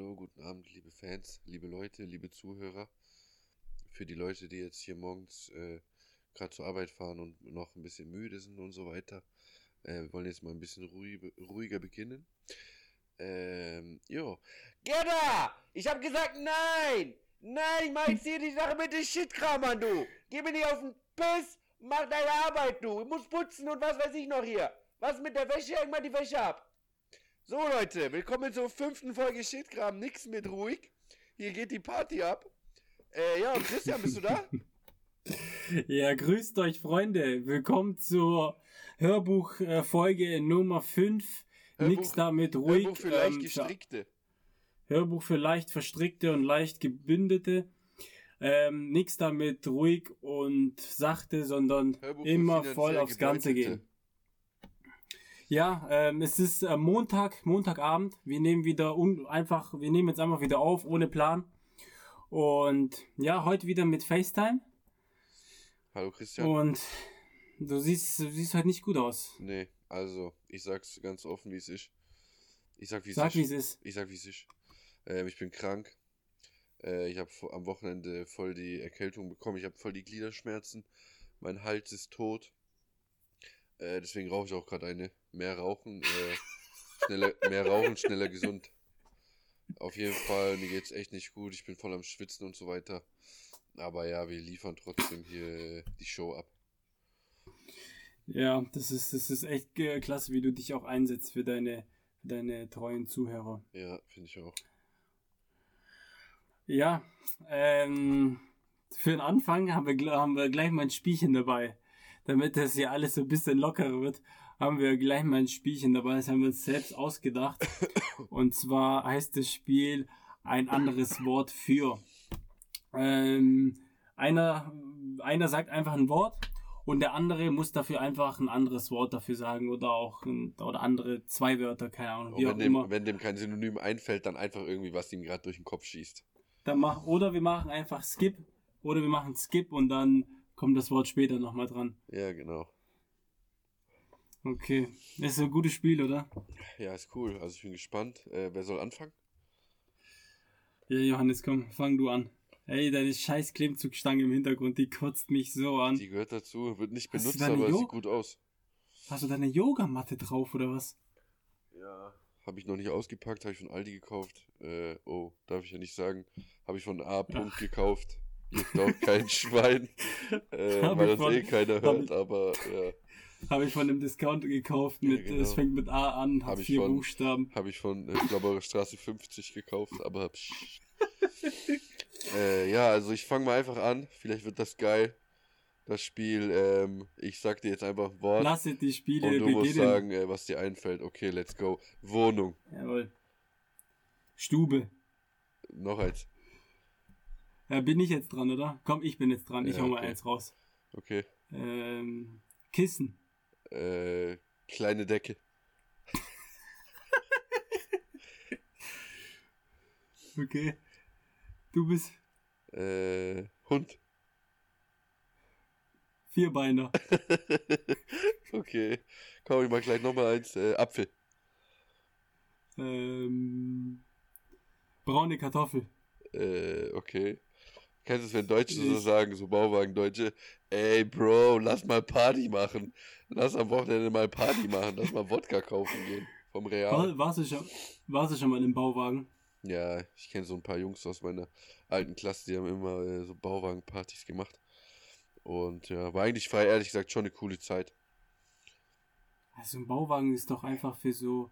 Hallo, guten Abend, liebe Fans, liebe Leute, liebe Zuhörer. Für die Leute, die jetzt hier morgens äh, gerade zur Arbeit fahren und noch ein bisschen müde sind und so weiter. Äh, wir wollen jetzt mal ein bisschen ruhig, ruhiger beginnen. Ähm, jo. Gerda! Ich hab gesagt nein! Nein, ich mach jetzt hier die Sache mit dem Shitkram an, du! Geh mir nicht auf den Piss! Mach deine Arbeit, du! Ich muss putzen und was weiß ich noch hier! Was mit der Wäsche? Häng mal die Wäsche ab! So, Leute, willkommen zur fünften Folge Shitkram. Nix mit ruhig. Hier geht die Party ab. Äh, ja, und Christian, bist du da? Ja, grüßt euch, Freunde. Willkommen zur Hörbuchfolge Nummer 5. Nix damit ruhig. Hörbuch für leicht ähm, gestrickte. Hörbuch für leicht verstrickte und leicht gebündete. Ähm, nix damit ruhig und sachte, sondern Hörbuch immer voll aufs Ganze gehen. Ja, ähm, es ist äh, Montag, Montagabend. Wir nehmen wieder un einfach, wir nehmen jetzt einfach wieder auf, ohne Plan. Und ja, heute wieder mit FaceTime. Hallo Christian. Und du siehst, du siehst halt nicht gut aus. Nee, also, ich sag's ganz offen, wie es ist. Ich sag, wie es Sag, ist. es ist. Ich sag, wie es ist. Ähm, ich bin krank. Äh, ich habe am Wochenende voll die Erkältung bekommen. Ich habe voll die Gliederschmerzen. Mein Hals ist tot. Äh, deswegen rauche ich auch gerade eine. Mehr rauchen, äh, schneller, mehr rauchen, schneller gesund. Auf jeden Fall, mir geht's echt nicht gut. Ich bin voll am Schwitzen und so weiter. Aber ja, wir liefern trotzdem hier die Show ab. Ja, das ist, das ist echt äh, klasse, wie du dich auch einsetzt für deine, für deine treuen Zuhörer. Ja, finde ich auch. Ja, ähm, für den Anfang haben wir, haben wir gleich mal ein Spielchen dabei. Damit das hier alles so ein bisschen lockerer wird, haben wir gleich mal ein Spielchen dabei. Das haben wir uns selbst ausgedacht. Und zwar heißt das Spiel ein anderes Wort für. Ähm, einer, einer sagt einfach ein Wort und der andere muss dafür einfach ein anderes Wort dafür sagen oder auch ein, oder andere zwei Wörter, keine Ahnung, Und wie auch wenn dem, immer. wenn dem kein Synonym einfällt, dann einfach irgendwie, was ihm gerade durch den Kopf schießt. Dann mach, oder wir machen einfach Skip oder wir machen Skip und dann kommt das Wort später nochmal dran. Ja, genau. Okay, das ist ein gutes Spiel, oder? Ja, ist cool. Also ich bin gespannt. Äh, wer soll anfangen? Ja, Johannes, komm, fang du an. Ey, deine scheiß Klimmzugstange im Hintergrund, die kotzt mich so an. Die gehört dazu, wird nicht benutzt, aber Jo- sieht gut aus. Hast du deine Yogamatte drauf oder was? Ja. Habe ich noch nicht ausgepackt, habe ich von Aldi gekauft. Äh, oh, darf ich ja nicht sagen. Habe ich von A. -Punkt gekauft. Juckt auch kein Schwein. Äh, Hab weil ich das von- eh keiner hab hört, ich- aber ja. Habe ich von einem Discounter gekauft mit, Ja, genau. es fängt mit A an, Hab hat ich vier von- Buchstaben. Habe ich von äh, Glabauer Straße 50 gekauft, aber psch. äh, ja, also ich fange mal einfach an. Vielleicht wird das geil. Das Spiel, ähm, ich sag dir jetzt einfach ein Wort. Lasse die Spiele Und du beginnen. musst sagen, äh, was dir einfällt. Okay, let's go. Wohnung. Jawohl. Stube. Noch eins. Ja, bin ich jetzt dran, oder? Komm, ich bin jetzt dran. Ich Ja, hau mal okay. eins raus. Okay. Ähm, Kissen. Äh, kleine Decke. Okay. Du bist Äh, Hund. Vierbeiner. Okay. Komm, ich mach gleich nochmal eins. Äh, Apfel. ähm, braune Kartoffel. Äh, okay. Kennst du es, wenn Deutsche so sagen, so Bauwagen-Deutsche, ey Bro, lass mal Party machen. Lass am Wochenende mal Party machen. Lass mal Wodka kaufen gehen. Vom Real. War, warst, du schon, warst du schon mal im Bauwagen? Ja, ich kenne so ein paar Jungs aus meiner alten Klasse, die haben immer äh, so Bauwagenpartys gemacht. Und ja, war eigentlich frei, ehrlich gesagt, schon eine coole Zeit. Also ein Bauwagen ist doch einfach für so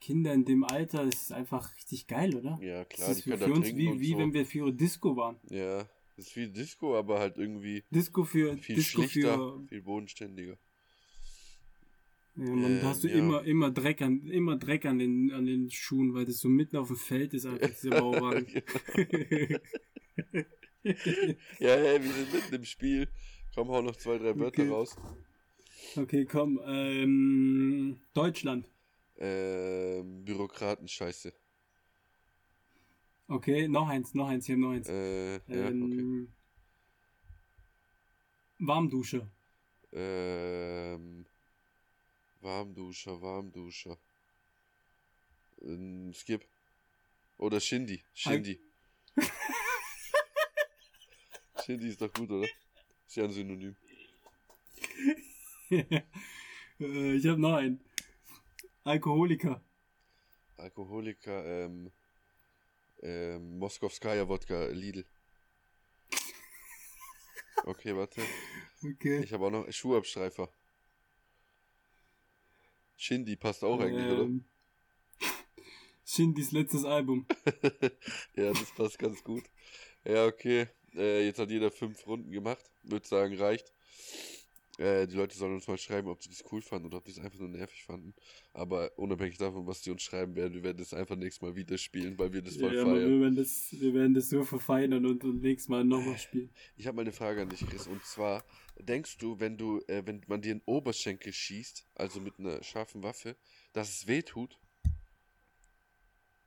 Kinder in dem Alter, das ist einfach richtig geil, oder? Ja, klar, das ist für, für uns wie, wie so. wenn wir für Disco waren. Ja, das ist wie Disco, aber halt irgendwie Disco für viel Disco schlichter, für viel bodenständiger. ja, man, Ähm, da hast du ja. immer immer Dreck an immer Dreck an den an den Schuhen, weil das so mitten auf dem Feld ist einfach dieser Bauwagen. Ja, hey, wir sind mitten im Spiel. Komm, hau noch zwei, drei Wörter Okay. raus. okay, komm, ähm, Deutschland. Ähm, Bürokratenscheiße. Okay, noch eins, noch eins, hier noch eins. Äh, ja, okay. ähm, Warmdusche. Ähm, Warmduscher, Warmduscher. Ähm, Skip. Oder Shindy. Shindy. Shindy ist doch gut, oder? Ist ja ein Synonym. Äh, ich habe noch einen. Alkoholiker. Alkoholiker, ähm, ähm, Moskowskaja Wodka, Lidl. Okay, warte. Okay. Ich habe auch noch Schuhabstreifer. Shindy passt auch eigentlich, oder? Ähm, Shindys letztes Album. ja, das passt ganz gut. Ja, okay. Äh, jetzt hat jeder fünf Runden gemacht. Würde sagen, reicht. Äh, die Leute sollen uns mal schreiben, ob sie das cool fanden oder ob die es einfach nur nervig fanden. Aber unabhängig davon, was die uns schreiben werden, wir werden das einfach nächstes Mal wieder spielen, weil wir das voll Ja, feiern. wir, werden das, wir werden das so verfeinern und, und nächstes Mal nochmal spielen. Ich habe mal eine Frage an dich, Chris. Und zwar, denkst du, wenn du, äh, wenn man dir einen Oberschenkel schießt, also mit einer scharfen Waffe, dass es weh tut?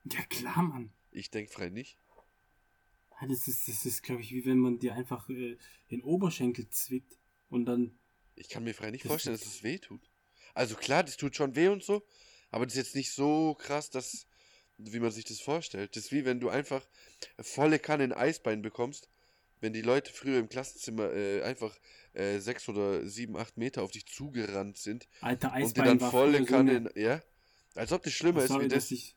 Ja klar, Mann. Ich denke frei nicht. Das ist, das ist glaube ich, wie wenn man dir einfach äh, den Oberschenkel zwickt und dann. Ich kann mir frei nicht Das vorstellen, ist- dass es weh tut. Also klar, das tut schon weh und so, aber das ist jetzt nicht so krass, dass, wie man sich das vorstellt. Das ist wie wenn du einfach volle Kanne ein Eisbein bekommst, wenn die Leute früher im Klassenzimmer äh, einfach äh, sechs oder sieben, acht Meter auf dich zugerannt sind Alter, und dir Eisbein dann war volle Kanne, so ja? Als ob das schlimmer ist sorry, wie dass das. ich,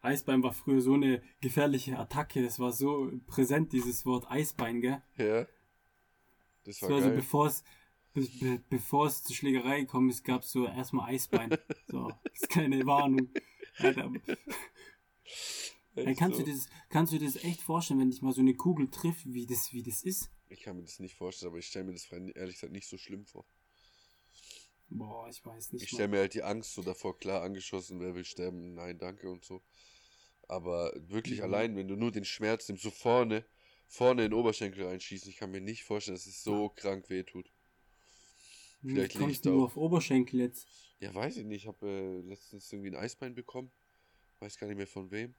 Eisbein war früher so eine gefährliche Attacke. Das war so präsent, dieses Wort Eisbein, gell? Ja. Das Das war war so, bevor es, bevor es zur Schlägerei gekommen ist, gab es so erstmal Eisbein. so, das ist keine Warnung. Alter, Ey, kannst, so. du das, kannst du dir das echt vorstellen, wenn dich mal so eine Kugel trifft, wie das, wie das ist? Ich kann mir das nicht vorstellen, aber ich stelle mir das ehrlich gesagt nicht so schlimm vor. Boah, ich weiß nicht. Ich stelle mir halt die Angst so davor, klar, angeschossen, wer will sterben, nein, danke und so. Aber wirklich Mhm. allein, wenn du nur den Schmerz nimmst, so vorne, vorne in den Oberschenkel reinschießen, ich kann mir nicht vorstellen, dass es so krank wehtut. Vielleicht lieg kommst ich da auch- auf Oberschenkel jetzt? Ja, weiß ich nicht, ich habe äh, letztens irgendwie ein Eisbein bekommen, weiß gar nicht mehr von wem.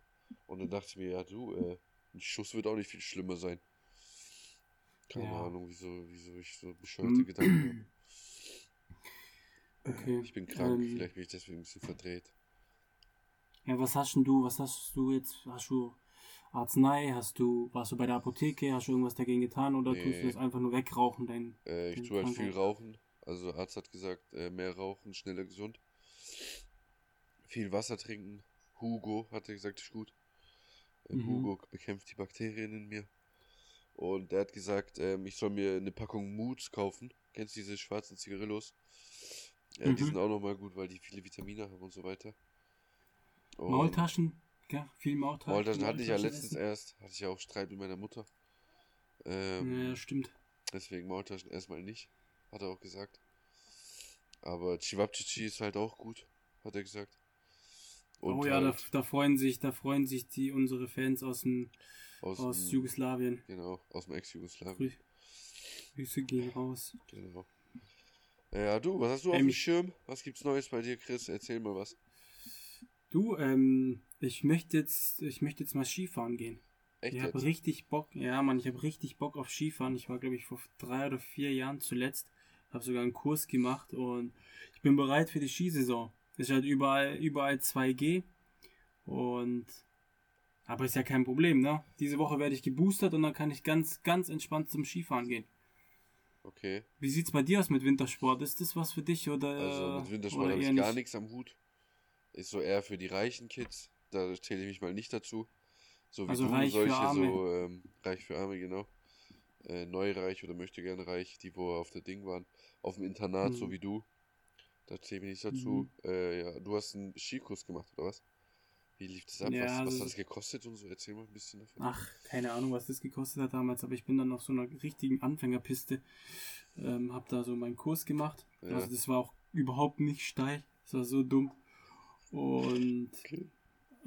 Und dann dachte ich mir, ja du, äh, ein Schuss wird auch nicht viel schlimmer sein. Keine Ja. Ahnung, wieso, wieso ich so bescheuerte. Gedanken habe. Okay. Ich bin krank, Ähm, vielleicht bin ich deswegen ein bisschen verdreht. Ja, was hast denn du, was hast du jetzt? Hast du Arznei? Hast du, warst du bei der Apotheke? Hast du irgendwas dagegen getan? Oder tust Nee. du das einfach nur wegrauchen? Dein, Äh, ich tue halt viel rauchen. Also Arzt hat gesagt, äh, mehr rauchen, schneller gesund. Viel Wasser trinken. Hugo hat er gesagt, ist gut. Äh, Mhm. Hugo bekämpft die Bakterien in mir. Und er hat gesagt, ähm, ich soll mir eine Packung Moods kaufen. Kennst du diese schwarzen Zigarillos? Äh, Die Mhm. sind auch nochmal gut, weil die viele Vitamine haben und so weiter. Und Maultaschen? Ja, viel Maultaschen. Maultaschen hatte ich ja letztens essen. erst. Hatte ich ja auch Streit mit meiner Mutter. Ähm, Ja, stimmt. Deswegen Maultaschen erstmal nicht, hat er auch gesagt. Aber Chivapchichi ist halt auch gut, hat er gesagt. Und oh ja, da, halt da freuen sich, da freuen sich die unsere Fans aus dem aus, aus dem, Jugoslawien. genau, aus dem Ex-Jugoslawien. Grü- Grüße gehen raus. Genau. Ja, du, was hast du auf Ähm, dem Schirm? Was gibt's Neues bei dir, Chris? Erzähl mal was. Du, ähm, ich möchte jetzt, ich möchte jetzt mal Skifahren gehen. Echt Ich habe richtig Bock, ja Mann, ich habe richtig Bock auf Skifahren. Ich war, glaube ich, vor drei oder vier Jahren zuletzt. Habe sogar einen Kurs gemacht und ich bin bereit für die Skisaison. Es ist halt überall, überall 2G und aber ist ja kein Problem, ne? Diese Woche werde ich geboostert und dann kann ich ganz, ganz entspannt zum Skifahren gehen. Okay. Wie sieht's bei dir aus mit Wintersport? Ist das was für dich oder? Also mit Wintersport habe ich gar nicht? nichts am Hut. Ist so eher für die reichen Kids. Da zähle ich mich mal nicht dazu. So wie Also du, reich für solche Arme. so ähm, reich für Arme, genau. Äh, neureich oder möchte gerne reich, die wo auf der Ding waren. Auf dem Internat, so Mhm. wie du. Da zähle ich nicht dazu. Äh, ja, du hast einen Skikurs gemacht, oder was? Wie lief das ab? Ja, was, was also- hat das gekostet und so? Erzähl mal ein bisschen davon. Ach, keine Ahnung, was das gekostet hat damals, aber ich bin dann auf so einer richtigen Anfängerpiste, ähm, hab da so meinen Kurs gemacht. Ja. Also das war auch überhaupt nicht steil, das war so dumm. Und, Okay.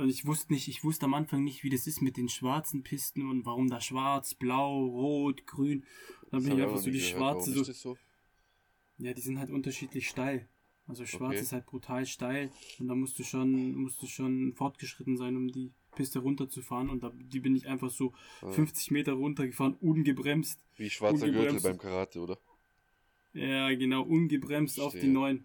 Und ich wusste nicht, ich wusste am Anfang nicht, wie das ist mit den schwarzen Pisten und warum da schwarz, blau, rot, grün. Dann Das bin ich einfach so die gehört. schwarze so, so? ja, die sind halt unterschiedlich steil. Also schwarz Okay. ist halt brutal steil und da musst du schon, musst du schon fortgeschritten sein, um die Piste runterzufahren und da, die bin ich einfach so Ah. 50 Meter runtergefahren, ungebremst. Wie schwarzer Gürtel ungebremst. beim Karate, oder? Ja, genau, ungebremst auf die Verstehe. neuen.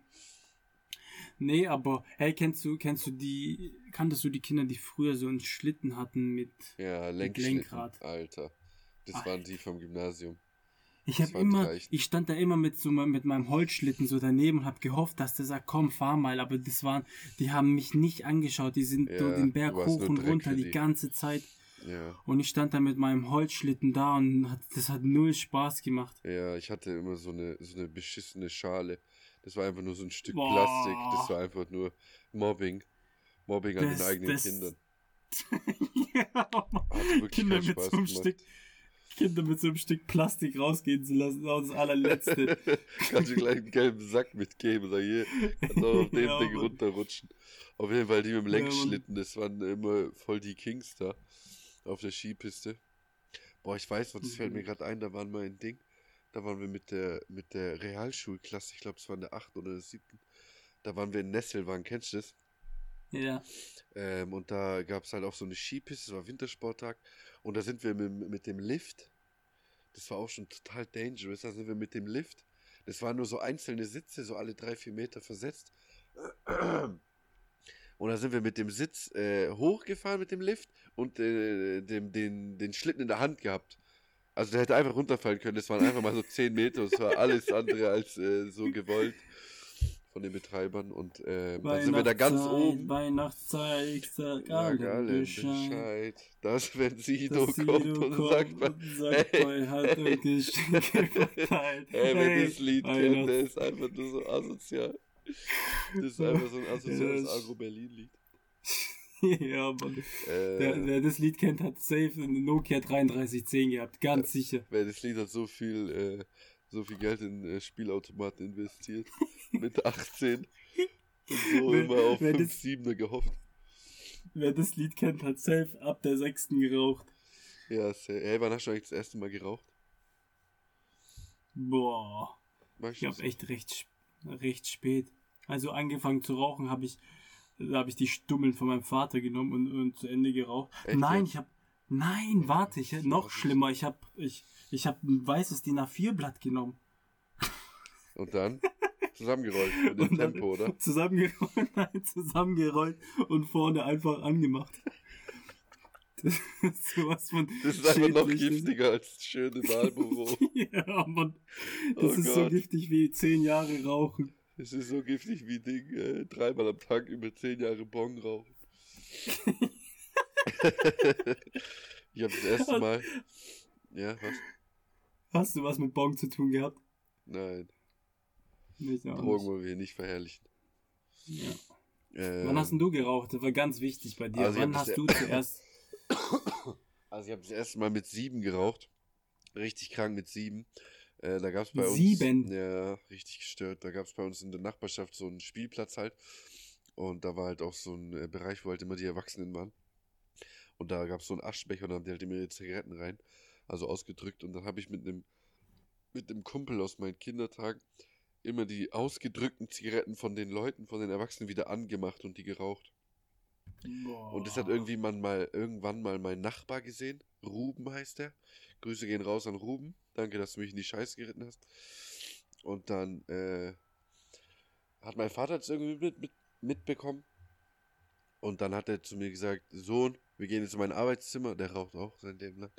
Nee, aber hey, kennst du, kennst du die, kanntest du die Kinder, die früher so einen Schlitten hatten mit Ja, mit Lenkschlitten, Lenkrad? Alter. Das Alter. waren die vom Gymnasium. Ich habe immer, ich stand da immer mit so mit meinem Holzschlitten so daneben und habe gehofft, dass der sagt, komm, fahr mal. Aber das waren, die haben mich nicht angeschaut. Die sind Ja, so den Berg hoch und runter die die. ganze Zeit. Ja. Und ich stand da mit meinem Holzschlitten da und hat, das hat null Spaß gemacht. Ja, ich hatte immer so eine, so eine beschissene Schale. Das war einfach nur so ein Stück Boah. Plastik. Das war einfach nur Mobbing. Mobbing an Das- den eigenen das- Kindern. ja, wirklich Kinder mit so einem. Stück, Kinder mit so einem Stück Plastik rausgehen zu lassen, auch das allerletzte. Kannst du gleich einen gelben Sack mitgeben. Sag hier, kannst auch auf dem Ja, Ding Mann. runterrutschen. Auf jeden Fall die mit dem Lenkschlitten, das waren immer voll die Kings da. Auf der Skipiste. Boah, ich weiß noch, das fällt mir Mhm. gerade ein, da waren wir ein Ding. Da waren wir mit der, mit der Realschulklasse, ich glaube, es war in der 8. oder der 7. Da waren wir in Nesselwang, kennst du das? Ja. Ähm, und da gab es halt auch so eine Skipiste, es war Wintersporttag. Und da sind wir mit, mit dem Lift. Das war auch schon total dangerous. Da sind wir mit dem Lift. Das waren nur so einzelne Sitze, so alle drei, vier Meter versetzt. Und da sind wir mit dem Sitz äh, hochgefahren mit dem Lift und äh, dem, den, den Schlitten in der Hand gehabt. Also der hätte einfach runterfallen können. Das waren einfach mal so 10 Meter. Das war alles andere als äh, so gewollt von den Betreibern. Und äh, dann sind wir da ganz Weihnachtszeit, oben. Weihnachtszeit, sag Sag allen Bescheid. Bescheid. Dass wenn Sido dass kommt Sido und kommt sagt, und sagt, hey, bei hat und Geschenke verteilt. ey, wer Hey, das Lied kennt, der ist einfach nur so asozial. Das ist einfach so ein asoziales Ja, Agro-Berlin-Lied. ja, Mann. Äh, Wer, wer das Lied kennt, hat safe eine Nokia 3310 gehabt, ganz sicher. wer das Lied hat so viel, äh, so viel Geld in äh, Spielautomaten investiert. mit 18. Und so Wer- immer auf wer 5 das- 7 gehofft. Wer das Lied kennt, hat safe ab der sechsten geraucht. Ja, sehr. Hey, wann hast du eigentlich das erste Mal geraucht? Boah, ich du hab das? echt recht, recht spät. Also angefangen zu rauchen habe ich, da habe ich die Stummeln von meinem Vater genommen und, und zu Ende geraucht. Echt Nein, ich habe, nein, warte, ich, noch schlimmer. Ich habe, ich, ich habe ein weißes DIN A4-Blatt genommen. Und dann zusammengerollt mit dem Tempo, oder? Zusammengerollt, nein, zusammengerollt und vorne einfach angemacht. Das ist sowas von. Das ist einfach noch giftiger als das schöne Marlboro. ja, Mann. Das Oh ist so Gott. giftig wie zehn Jahre rauchen. Es ist so giftig wie Ding, äh, dreimal am Tag über zehn Jahre Bong rauchen. ich habe das erste Mal. Ja, was? Hast du was mit Bong zu tun gehabt? Nein, Nicht, auch Drogen wollen wir hier nicht verherrlichen. Ja. Ähm, Wann hast denn du geraucht? Das war ganz wichtig bei dir. Also Wann hast du zuerst. Also ich habe das erste Mal mit sieben geraucht. Richtig krank mit sieben. Äh, da gab es bei Mit uns. sieben? Ja, richtig gestört. Da gab es bei uns in der Nachbarschaft so einen Spielplatz halt. Und da war halt auch so ein äh, Bereich, wo halt immer die Erwachsenen waren. Und da gab es so einen Aschbecher und da haben die halt immer ihre Zigaretten rein. Also ausgedrückt. Und dann habe ich mit einem mit einem Kumpel aus meinen Kindertagen immer die ausgedrückten Zigaretten von den Leuten, von den Erwachsenen wieder angemacht und die geraucht. Boah. Und das hat irgendwie man mal irgendwann mal mein Nachbar gesehen. Ruben heißt er. Grüße gehen raus an Ruben. Danke, dass du mich in die Scheiße geritten hast. Und dann äh, hat mein Vater das irgendwie mit, mit, mitbekommen. Und dann hat er zu mir gesagt, Sohn, wir gehen jetzt in mein Arbeitszimmer. Der raucht auch sein Leben lang.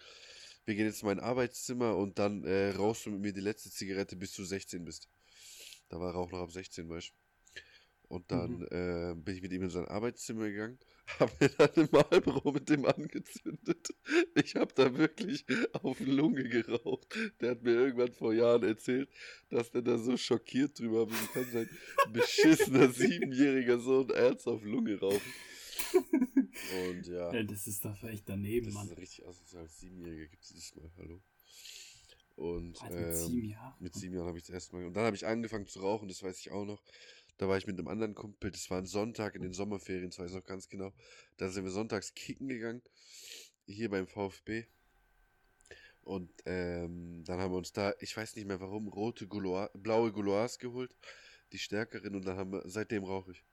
Wir gehen jetzt in mein Arbeitszimmer und dann äh, rauchst du mit mir die letzte Zigarette, bis du 16 bist. Da war er auch noch ab 16, weißt du. Und dann Mhm. äh, bin ich mit ihm in sein Arbeitszimmer gegangen, habe mir dann ein Marlboro mit dem angezündet. Ich habe da wirklich auf Lunge geraucht. Der hat mir irgendwann vor Jahren erzählt, dass der da so schockiert drüber war, wie kann sein beschissener siebenjähriger Sohn Erz auf Lunge rauchen. Und ja, Ey, das ist doch echt daneben, das Mann. ist richtig asozial. Als Siebenjähriger gibt es das mal, hallo. Und Also mit ähm, sieben Jahren. mit sieben Jahren habe ich das erste Mal. Und dann habe ich angefangen zu rauchen, das weiß ich auch noch. Da war ich mit einem anderen Kumpel, das war ein Sonntag in den Sommerferien, das weiß ich noch ganz genau. Da sind wir sonntags kicken gegangen, hier beim VfB. Und ähm, dann haben wir uns da, ich weiß nicht mehr warum, rote Gouloir, blaue Gouloirs geholt, die stärkeren. Und dann haben wir, seitdem rauche ich.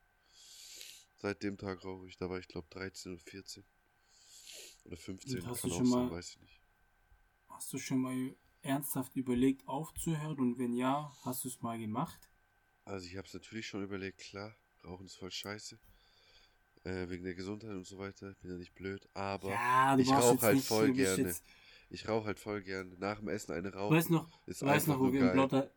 Seit dem Tag rauche ich. Da war ich glaube 13 oder 14. Oder 15, Und hast kann du auch schon sein, mal- weiß ich nicht. Hast du schon mal ernsthaft überlegt aufzuhören? Und wenn ja, hast du es mal gemacht? Also ich habe es natürlich schon überlegt, klar. Rauchen ist voll scheiße. Äh, wegen der Gesundheit und so weiter. Bin ja nicht blöd. Aber Ja, ich rauche halt voll gerne. Ich rauche halt voll gerne. Nach dem Essen eine du rauchen. weißt noch, ist weißt noch, wo wir im. Blotter,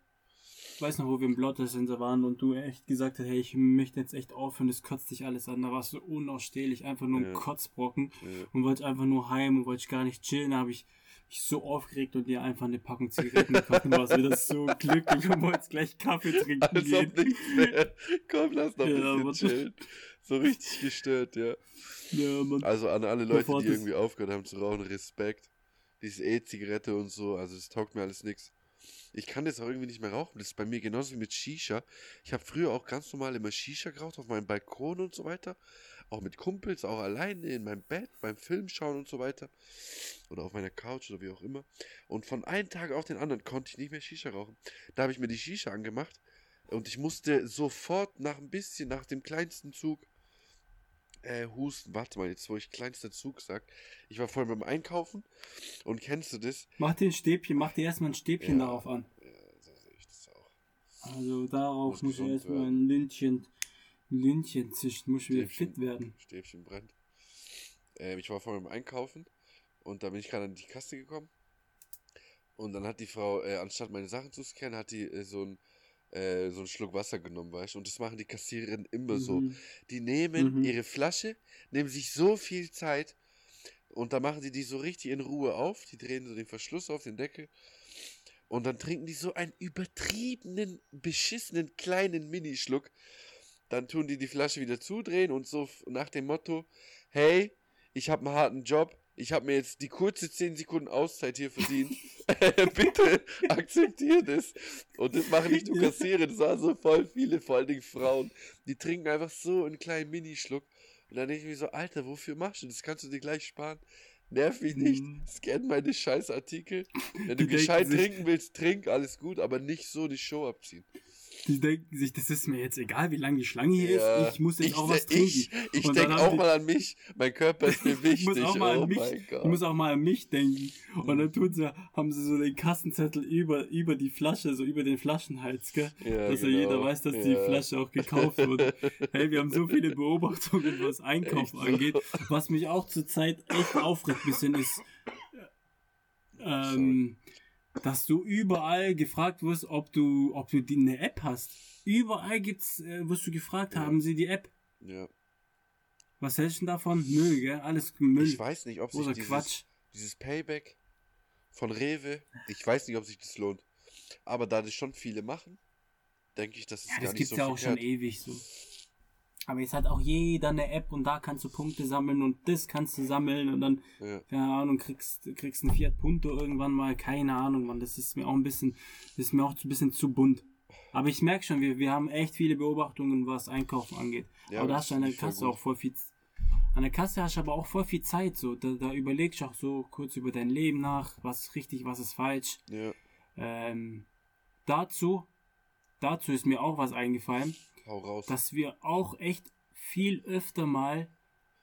ich weiß noch, wo wir im Blotter Center waren und du echt gesagt hast, hey, ich möchte jetzt echt aufhören, das kotzt dich alles an. Da warst du unausstehlich, einfach nur ein Ja. Kotzbrocken Ja. und wollte einfach nur heim und wollte gar nicht chillen. Da habe ich mich so aufgeregt und dir einfach eine Packung Zigaretten gekauft und warst wieder so glücklich und wolltest gleich Kaffee trinken Als gehen. ob nichts wäre. Komm, lass noch ein Ja, bisschen chillen. So richtig gestört, ja. Ja, Mann. Also an alle Leute, Bevor die irgendwie aufgehört haben zu rauchen, Respekt. Diese E-Zigarette und so, also das taugt mir alles nix. Ich kann jetzt auch irgendwie nicht mehr rauchen. Das ist bei mir genauso wie mit Shisha. Ich habe früher auch ganz normal immer Shisha geraucht auf meinem Balkon und so weiter. Auch mit Kumpels, auch alleine in meinem Bett, beim Film schauen und so weiter. Oder auf meiner Couch oder wie auch immer. Und von einem Tag auf den anderen konnte ich nicht mehr Shisha rauchen. Da habe ich mir die Shisha angemacht und ich musste sofort nach ein bisschen, nach dem kleinsten Zug, äh, husten. Warte mal, jetzt wo ich kleinster Zug sag. Ich war vorhin beim Einkaufen und kennst du das? Mach dir ein Stäbchen, mach dir erstmal ein Stäbchen Ja. darauf an. Ja, so sehe ich das auch. Also darauf Muss muss ich erstmal ein Lündchen, ein Lündchen zischen, muss ich wieder Stäbchen. fit werden. Stäbchen brennt. Ähm, ich war vorhin beim Einkaufen und da bin ich gerade an die Kasse gekommen. Und dann hat die Frau, äh, anstatt meine Sachen zu scannen, hat die äh, so ein äh, so einen Schluck Wasser genommen, weißt du? Und das machen die Kassiererinnen immer so. Mhm. Die nehmen Mhm. ihre Flasche, nehmen sich so viel Zeit und dann machen die die so richtig in Ruhe auf. Die drehen so den Verschluss auf, den Deckel. Und dann trinken die so einen übertriebenen, beschissenen kleinen Minischluck. Dann tun die die Flasche wieder zudrehen und so nach dem Motto: Hey, ich habe einen harten Job. Ich habe mir jetzt die kurze 10 Sekunden Auszeit hier verdient. Bitte akzeptiert es. Und das machen nicht nur Kassiere, das waren so voll viele, vor allen Dingen Frauen. Die trinken einfach so einen kleinen Minischluck. Und dann denke ich mir so, Alter, wofür machst du das? Kannst du dir gleich sparen? Nerv mich nicht. Mhm. Scan meine scheiß Artikel. Wenn du gescheit trinken willst, trink, alles gut, aber nicht so die Show abziehen. Die denken sich, das ist mir jetzt egal, wie lang die Schlange hier Ja. ist. Ich muss jetzt ich, auch was ich, trinken. ich dann denke auch die- mal an mich. Mein Körper ist mir wichtig. Ich muss auch mal oh an mich, ich muss auch mal an mich denken. Und Mhm. dann tun sie, haben sie so den Kassenzettel über, über die Flasche, so über den Flaschenhals, gell? ja, dass ja genau. jeder weiß, dass die Ja. Flasche auch gekauft wurde. Hey, wir haben so viele Beobachtungen, was Einkaufen Echt so. angeht. Was mich auch zurzeit echt aufregt bisschen ist, ähm, dass du überall gefragt wirst, ob du, ob du die, eine App hast. Überall gibt's, äh, wirst du gefragt, Ja. haben sie die App? Ja. Was hältst du denn davon? Müll, gell? Alles Müll. Ich weiß nicht, ob sich Großer dieses, Quatsch. dieses Payback von Rewe, ich weiß nicht, ob sich das lohnt. Aber da das schon viele machen, denke ich, dass es Ja, gar das nicht gibt's so ja auch schon verkehrt. ewig so. Aber jetzt hat auch jeder eine App und da kannst du Punkte sammeln und das kannst du sammeln und dann, Ja. keine Ahnung, kriegst, kriegst einen Fiat Punto irgendwann mal, keine Ahnung, Mann. Das ist mir auch ein bisschen, das ist mir auch ein bisschen zu bunt. Aber ich merke schon, wir, wir haben echt viele Beobachtungen, was Einkaufen angeht. Ja, aber da hast du an der Kasse auch voll viel. An der Kasse hast du aber auch voll viel Zeit. So. Da, da überlegst du auch so kurz über dein Leben nach, was ist richtig, was ist falsch. Ja, Ähm, dazu, dazu ist mir auch was eingefallen hau raus. dass wir auch echt viel öfter mal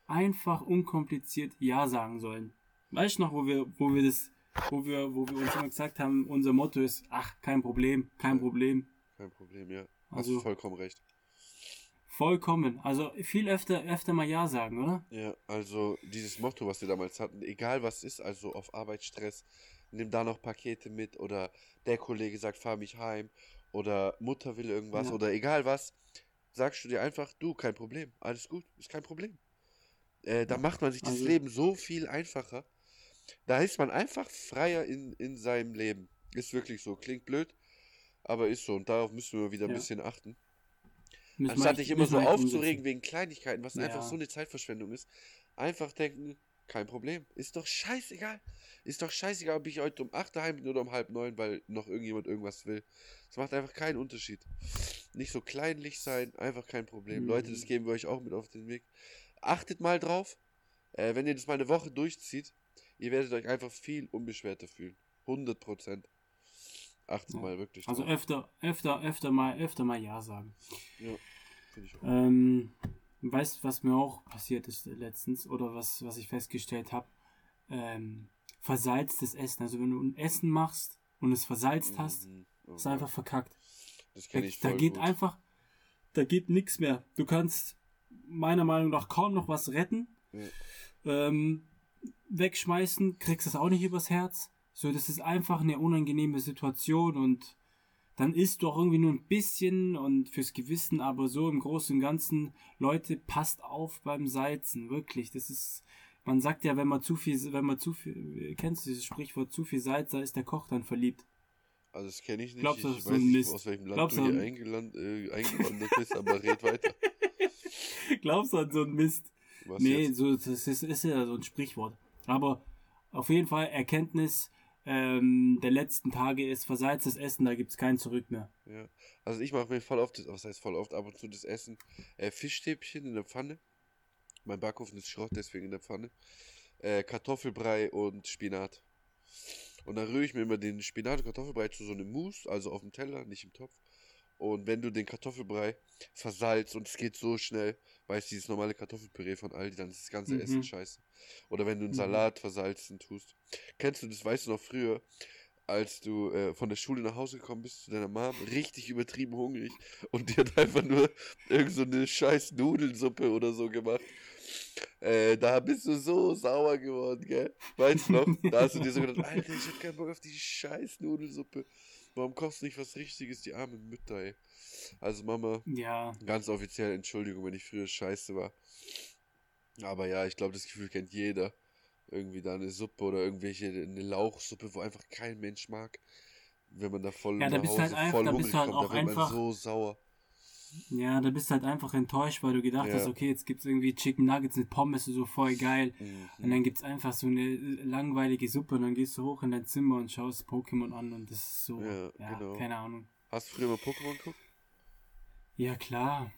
einfach unkompliziert Ja sagen sollen. Weißt du noch, wo wir, wo wir das, wo wir, wo wir uns immer gesagt haben, unser Motto ist, ach, kein Problem, kein Problem. Kein Problem, ja. Hast Also- du vollkommen recht. Vollkommen. Also viel öfter, öfter mal Ja sagen, oder? Ja, also dieses Motto, was wir damals hatten, egal was ist, also auf Arbeitsstress, nimm da noch Pakete mit oder der Kollege sagt, fahr mich heim oder Mutter will irgendwas Ja. oder egal was, sagst du dir einfach, du, kein Problem, alles gut, ist kein Problem. Äh, da macht man sich das Also- Leben so viel einfacher. Da ist man einfach freier in, in seinem Leben. Ist wirklich so. Klingt blöd, aber ist so. Und darauf müssen wir wieder ein Ja. bisschen achten. Müssen Anstatt dich immer so aufzuregen wegen Kleinigkeiten, was einfach Ja. so eine Zeitverschwendung ist, einfach denken, kein Problem. Ist doch scheißegal. Ist doch scheißegal, ob ich heute um 8 daheim bin oder um halb neun, weil noch irgendjemand irgendwas will. Das macht einfach keinen Unterschied. Nicht so kleinlich sein, einfach kein Problem. Mhm. Leute, das geben wir euch auch mit auf den Weg. Achtet mal drauf, äh, wenn ihr das mal eine Woche durchzieht, ihr werdet euch einfach viel unbeschwerter fühlen. 100 Prozent. Achtet Ja. mal wirklich Also drauf. öfter, öfter, öfter mal, öfter mal Ja sagen. Finde ich auch. Ähm, weißt was mir auch passiert ist letztens oder was, was ich festgestellt habe? Ähm, versalztes Essen. Also wenn du ein Essen machst und es versalzt hast, Mhm. Oh ist einfach verkackt. Das Da, kenne ich da voll geht gut. einfach, da geht nichts mehr. Du kannst meiner Meinung nach kaum noch was retten. Ja. Ähm, wegschmeißen, kriegst das auch nicht übers Herz. So, das ist einfach eine unangenehme Situation und dann isst du auch irgendwie nur ein bisschen und fürs Gewissen, aber so im Großen und Ganzen, Leute, passt auf beim Salzen, wirklich. Das ist, man sagt ja, wenn man zu viel, wenn man zu viel, kennst du dieses Sprichwort, zu viel Salz, da ist der Koch dann verliebt. Also das kenne ich nicht. Glaubst du, ich das weiß so ein nicht, Mist? aus welchem Land Glaubst du hier ein- eingeland, äh, eingewandert bist, aber red weiter. Glaubst du an so ein Mist? Was nee, jetzt? so, das ist, ist ja so ein Sprichwort. Aber auf jeden Fall Erkenntnis ähm, der letzten Tage ist versalztes Essen, da gibt's kein Zurück mehr. Ja. Also ich mache mir voll oft, das, was heißt voll oft, ab und zu das Essen, äh, Fischstäbchen in der Pfanne. Mein Backofen ist Schrott, deswegen in der Pfanne. Äh, Kartoffelbrei und Spinat. Und dann rühre ich mir immer den Spinat und Kartoffelbrei zu so einem Mousse, also auf dem Teller, nicht im Topf. Und wenn du den Kartoffelbrei versalzt und es geht so schnell, weißt du, dieses normale Kartoffelpüree von Aldi, dann ist das ganze Mhm. Essen scheiße. Oder wenn du einen Mhm. Salat versalzen tust. Kennst du das, weißt du noch früher, als du äh, von der Schule nach Hause gekommen bist zu deiner Mom, richtig übertrieben hungrig und die hat einfach nur irgend so eine scheiß Nudelsuppe oder so gemacht. Äh, da bist du so sauer geworden, gell? Weißt du noch? Da hast du dir so gedacht, Alter, ich hab keinen Bock auf die scheiß Nudelsuppe. Warum kochst du nicht was Richtiges, die armen Mütter, ey? Also Mama, Ja, ganz offiziell Entschuldigung, wenn ich früher scheiße war. Aber ja, ich glaube, das Gefühl kennt jeder. Irgendwie da eine Suppe oder irgendwelche, eine Lauchsuppe, wo einfach kein Mensch mag. Wenn man da voll Ja, da nach bist du Hause halt einfach- voll da hungrig bist halt kommt, da wird man so sauer. Ja, da bist du halt einfach enttäuscht, weil du gedacht Ja. hast, okay, jetzt gibt's irgendwie Chicken Nuggets mit Pommes, so voll geil. Und Mhm. dann gibt's einfach so eine langweilige Suppe und dann gehst du hoch in dein Zimmer und schaust Pokémon an und das ist so, Ja, ja, genau. keine Ahnung. Hast du früher mal Pokémon geguckt? Ja, klar.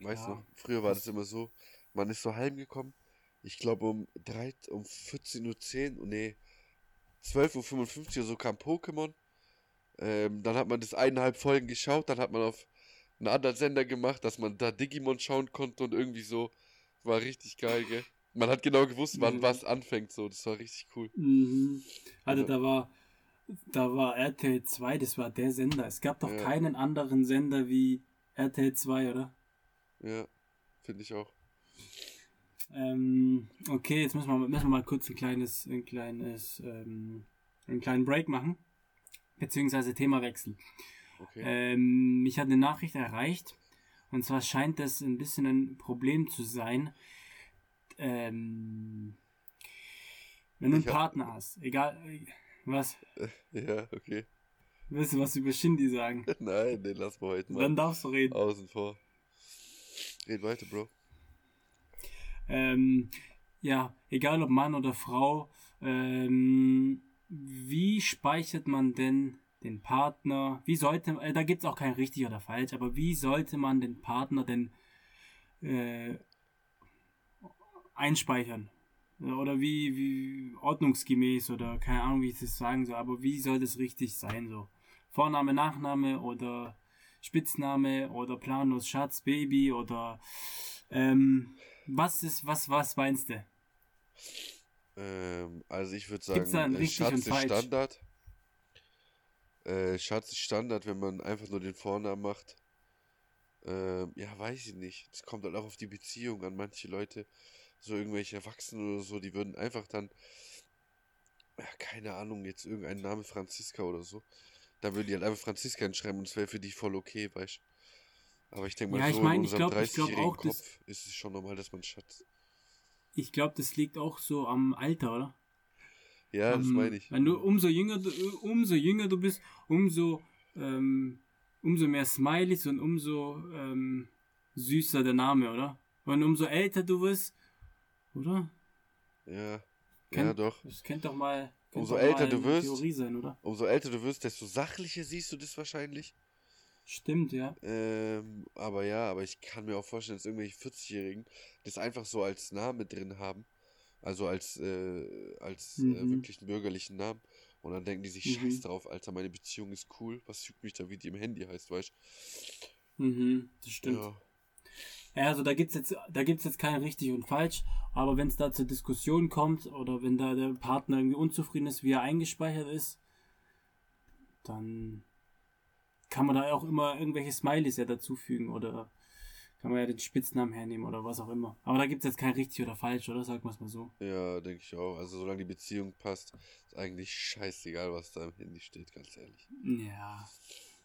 Weißt du? Früher war das immer so, man ist so heimgekommen, ich glaube um, drei, um 14.10 Uhr, nee, 12.55 Uhr so kam Pokémon. Ähm, dann hat man das eineinhalb Folgen geschaut, dann hat man auf einen anderen Sender gemacht, dass man da Digimon schauen konnte und irgendwie so, war richtig geil, gell? Man hat genau gewusst, wann Mhm. was anfängt, so, das war richtig cool. Mhm. Also Ja. da war, da war RTL 2, das war der Sender. Es gab doch Ja. keinen anderen Sender wie RTL 2, oder? Ja, finde ich auch. Ähm, okay, jetzt müssen wir, müssen wir mal kurz ein kleines, ein kleines, ähm, einen kleinen Break machen. Beziehungsweise Themawechsel. Okay. Ähm, mich hat eine Nachricht erreicht. Und zwar scheint das ein bisschen ein Problem zu sein. Ähm, wenn du einen hab- Partner hast, egal, was, ja, okay. willst du was über Shindy sagen? Nein, den lassen wir heute mal Dann darfst du reden. außen vor. Red weiter, Bro. Ähm, ja, egal ob Mann oder Frau, ähm, wie speichert man denn den Partner? Wie sollte, äh, da gibt's auch kein richtig oder falsch, aber wie sollte man den Partner denn äh, einspeichern? Oder wie, wie ordnungsgemäß oder keine Ahnung, wie ich das sagen soll, aber wie soll das richtig sein so? Vorname, Nachname oder Spitzname oder planlos Schatz, Baby oder ähm, was ist, was, was meinst du? Ähm, also ich würde Gibt's sagen, da ein richtig Schatz und ist falsch? Standard. Äh, Schatz ist Standard, wenn man einfach nur den Vornamen macht. Ähm, ja, weiß ich nicht. Es kommt halt auch auf die Beziehung an. Manche Leute, so irgendwelche Erwachsene oder so, die würden einfach dann, ja, keine Ahnung, jetzt irgendein Name Franziska oder so. Da würden die halt einfach Franziska hinschreiben und es wäre für die voll okay, weißt Aber ich denke mal, Ja, ich so mein, in unserem glaub- ich glaub 30-jährigen auch, das- Kopf ist es schon normal, dass man Schatz. Ich glaube, das liegt auch so am Alter, oder? Ja, das Ähm, meine ich. Wenn du umso jünger, du, umso jünger du bist, umso, ähm, umso mehr Smileys und umso ähm, süßer der Name, oder? Und umso älter du wirst, oder? Ja. Kennt- Ja, doch. Das kennt doch mal. Kennt Umso doch älter mal du wirst- sein, oder? Umso älter du wirst, desto sachlicher siehst du das wahrscheinlich. Stimmt, ja. Ähm, aber ja, aber ich kann mir auch vorstellen, dass irgendwelche 40-Jährigen das einfach so als Name drin haben. Also als, äh, als äh, Mhm. wirklich einen bürgerlichen Namen. Und dann denken die sich, Mhm. scheiß drauf, Alter, meine Beziehung ist cool. Was juckt mich da, wie die im Handy heißt, weißt Mhm, das du? stimmt. Ja. Ja, also da gibt's jetzt, da gibt's jetzt kein richtig und falsch, aber wenn es da zur Diskussion kommt oder wenn da der Partner irgendwie unzufrieden ist, wie er eingespeichert ist, dann kann man da auch immer irgendwelche Smileys ja dazufügen oder Kann man ja den Spitznamen hernehmen oder was auch immer. Aber da gibt es jetzt kein richtig oder falsch, oder? Sagen wir es mal so. Ja, denke ich auch. Also solange die Beziehung passt, ist eigentlich scheißegal, was da im Handy steht, ganz ehrlich. Ja,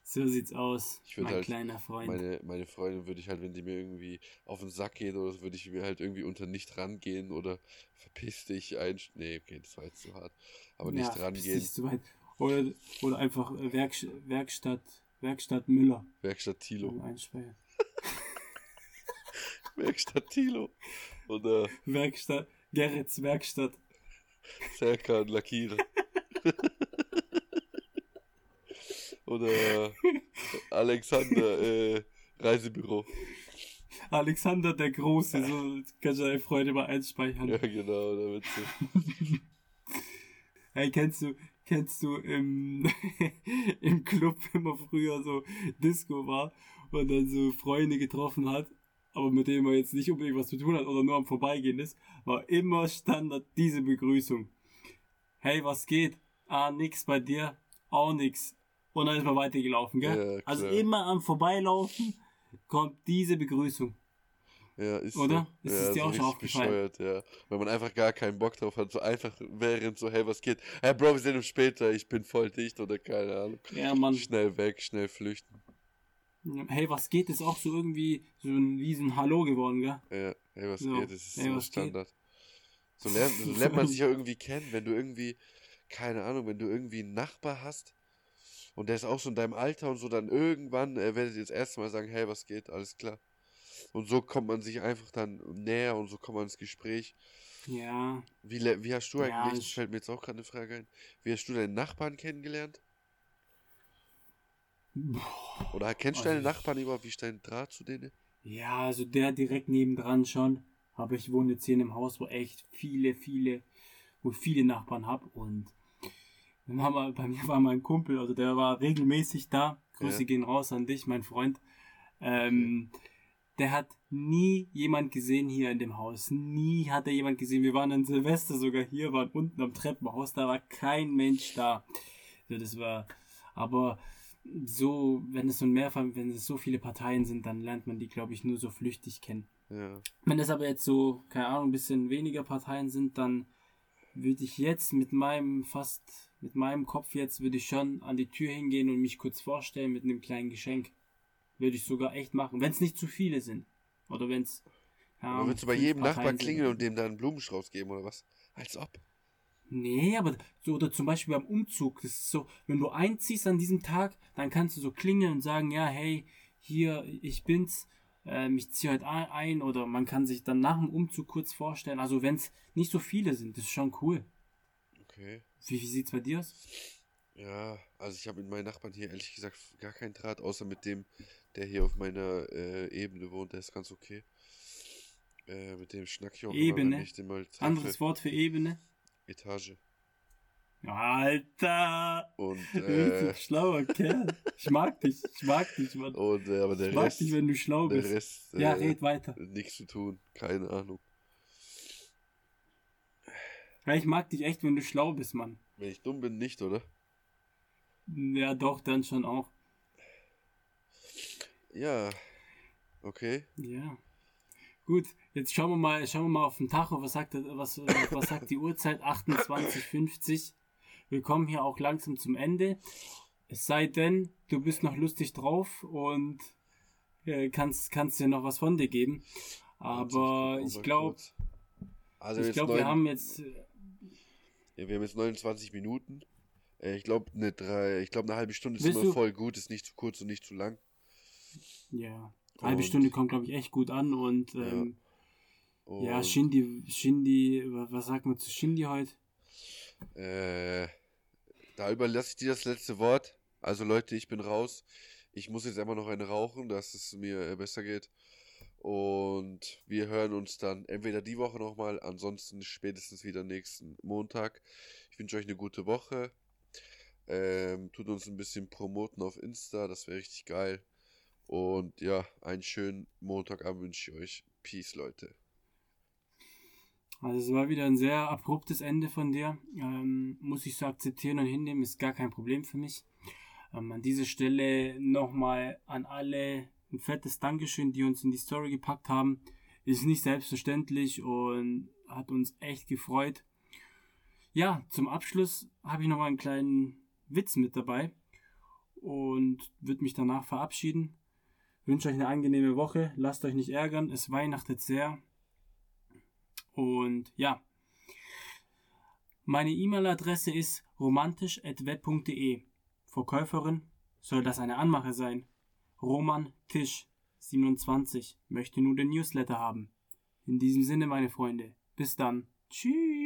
so sieht's aus, Ich mein halt kleiner Freund. Meine, meine Freundin würde ich halt, wenn die mir irgendwie auf den Sack geht oder so, würde ich mir halt irgendwie unter nicht rangehen oder verpiss dich ein. Nee, okay, das war jetzt zu hart. Aber nicht ja, bist rangehen. nicht so weit. Oder, oder einfach Werk, Werkstatt, Werkstatt Müller. Werkstatt Tilo. Einspeichern. Werkstatt Tilo. Oder Werkstatt, Gerrits Werkstatt. Serkan Lackierer. Oder Alexander äh, Reisebüro. Alexander der Große, so kannst du deine Freunde mal einspeichern. Ja, genau, da so. Hey, kennst du, kennst du im, im Club, wenn man früher so Disco war und dann so Freunde getroffen hat, aber mit denen man jetzt nicht unbedingt was zu tun hat oder nur am Vorbeigehen ist, war immer Standard diese Begrüßung. Hey, was geht? Ah, nix bei dir? Auch nix. Und dann ist man weitergelaufen, gell? Ja, also immer am Vorbeilaufen kommt diese Begrüßung. Ja, ist Oder? So. Ist ja, es dir so auch schon aufgefallen? ja. Weil man einfach gar keinen Bock drauf hat, so einfach während so, hey, was geht? Hey, Bro, wir sehen uns später, ich bin voll dicht oder keine Ahnung. Ja, Mann. Schnell weg, schnell flüchten. Hey, was geht? Ist auch so irgendwie so ein riesen Hallo geworden, gell? Ja, hey, was So, geht? Das ist hey, so geht? Standard. So lernt, so lernt man sich ja irgendwie kennen, wenn du irgendwie, keine Ahnung, wenn du irgendwie einen Nachbar hast und der ist auch so in deinem Alter und so, dann irgendwann äh, werdet ihr das erste Mal sagen, hey, was geht? Alles klar. Und so kommt man sich einfach dann näher und so kommt man ins Gespräch. Ja, Wie, wie hast du Ja, eigentlich, ich- fällt mir jetzt auch gerade eine Frage ein, wie hast du deinen Nachbarn kennengelernt? Oder kennst du Also deine ich- Nachbarn überhaupt? Wie ist dein Draht zu denen? Ja, also der direkt nebendran schon. Aber ich wohne jetzt hier in einem Haus, wo echt viele, viele, wo ich viele Nachbarn habe. Und wir, bei mir war mein Kumpel, also der war regelmäßig da. Grüße Ja. gehen raus an dich, mein Freund. Ähm, der hat nie jemand gesehen hier in dem Haus. Nie hat er jemand gesehen. Wir waren an Silvester sogar hier, waren unten am Treppenhaus, da war kein Mensch da. So, das war, aber so, wenn es so ein Mehrfach, wenn es so viele Parteien sind, dann lernt man die, glaube ich, nur so flüchtig kennen. Ja. Wenn es aber jetzt so, keine Ahnung, ein bisschen weniger Parteien sind, dann würde ich jetzt mit meinem fast, mit meinem Kopf jetzt, würde ich schon an die Tür hingehen und mich kurz vorstellen mit einem kleinen Geschenk. Würde ich sogar echt machen, wenn es nicht zu viele sind. Oder wenn es. Aber willst du bei jedem Nachbarn klingeln und dem dann einen Blumenstrauß geben oder was? Als ob. Nee, aber so, oder zum Beispiel beim Umzug, das ist so, wenn du einziehst an diesem Tag, dann kannst du so klingeln und sagen, ja, hey, hier, ich bin's, ähm, ich ziehe heute ein, oder man kann sich dann nach dem Umzug kurz vorstellen. Also wenn es nicht so viele sind, das ist schon cool. Okay. Wie, wie sieht's bei dir aus? Ja, also ich habe mit meinen Nachbarn hier ehrlich gesagt gar keinen Draht, außer mit dem, der hier auf meiner äh, Ebene wohnt, der ist ganz okay. Äh, mit dem schnack ich auch Ebene? wenn ich den mal treffe. Anderes Wort für Ebene? Etage. Alter! Und, Richtig äh, schlauer Kerl. Ich mag dich, ich mag dich, Mann. und äh, aber der Ich mag Rest, dich, wenn du schlau der bist. Rest, Ja, äh, red weiter. nichts zu tun, keine Ahnung. Ja, ich mag dich echt, wenn du schlau bist, Mann. Wenn ich dumm bin, nicht, oder? Ja, doch, dann schon auch. Ja, okay. Ja. Gut, jetzt schauen wir mal, schauen wir mal auf den Tacho. Was sagt, was, was sagt die Uhrzeit? 28.50. Wir kommen hier auch langsam zum Ende. Es sei denn, du bist noch lustig drauf und äh, kannst, kannst dir noch was von dir geben. Aber ich glaube, also ich glaube, wir haben jetzt, äh, ja, wir haben jetzt 29 Minuten. Äh, ich glaube, eine drei, ich glaube, eine halbe Stunde ist immer voll gut, ist nicht zu kurz und nicht zu lang. ja, halbe Und- Stunde kommt, glaube ich, echt gut an und ähm, Und, ja, Shindy, Shindy, wa- was sagt man zu Shindy heute? Äh, da überlasse ich dir das letzte Wort. Also Leute, ich bin raus. Ich muss jetzt einmal noch eine rauchen, dass es mir äh, besser geht. Und wir hören uns dann entweder die Woche nochmal, ansonsten spätestens wieder nächsten Montag. Ich wünsche euch eine gute Woche. Ähm, tut uns ein bisschen promoten auf Insta, das wäre richtig geil. Und ja, einen schönen Montagabend wünsche ich euch. Peace, Leute. Also es war wieder ein sehr abruptes Ende von dir. Ähm, muss ich so akzeptieren und hinnehmen, ist gar kein Problem für mich. Ähm, an dieser Stelle nochmal an alle ein fettes Dankeschön, die uns in die Story gepackt haben. Ist nicht selbstverständlich und hat uns echt gefreut. Ja, zum Abschluss habe ich noch mal einen kleinen Witz mit dabei und würde mich danach verabschieden. Wünsche euch eine angenehme Woche, lasst euch nicht ärgern, es weihnachtet sehr. Und ja, meine E-Mail-Adresse ist romantisch.web.de. Verkäuferin soll das eine Anmache sein. Roman Tisch 27 möchte nur den Newsletter haben. In diesem Sinne, meine Freunde, bis dann. Tschüss.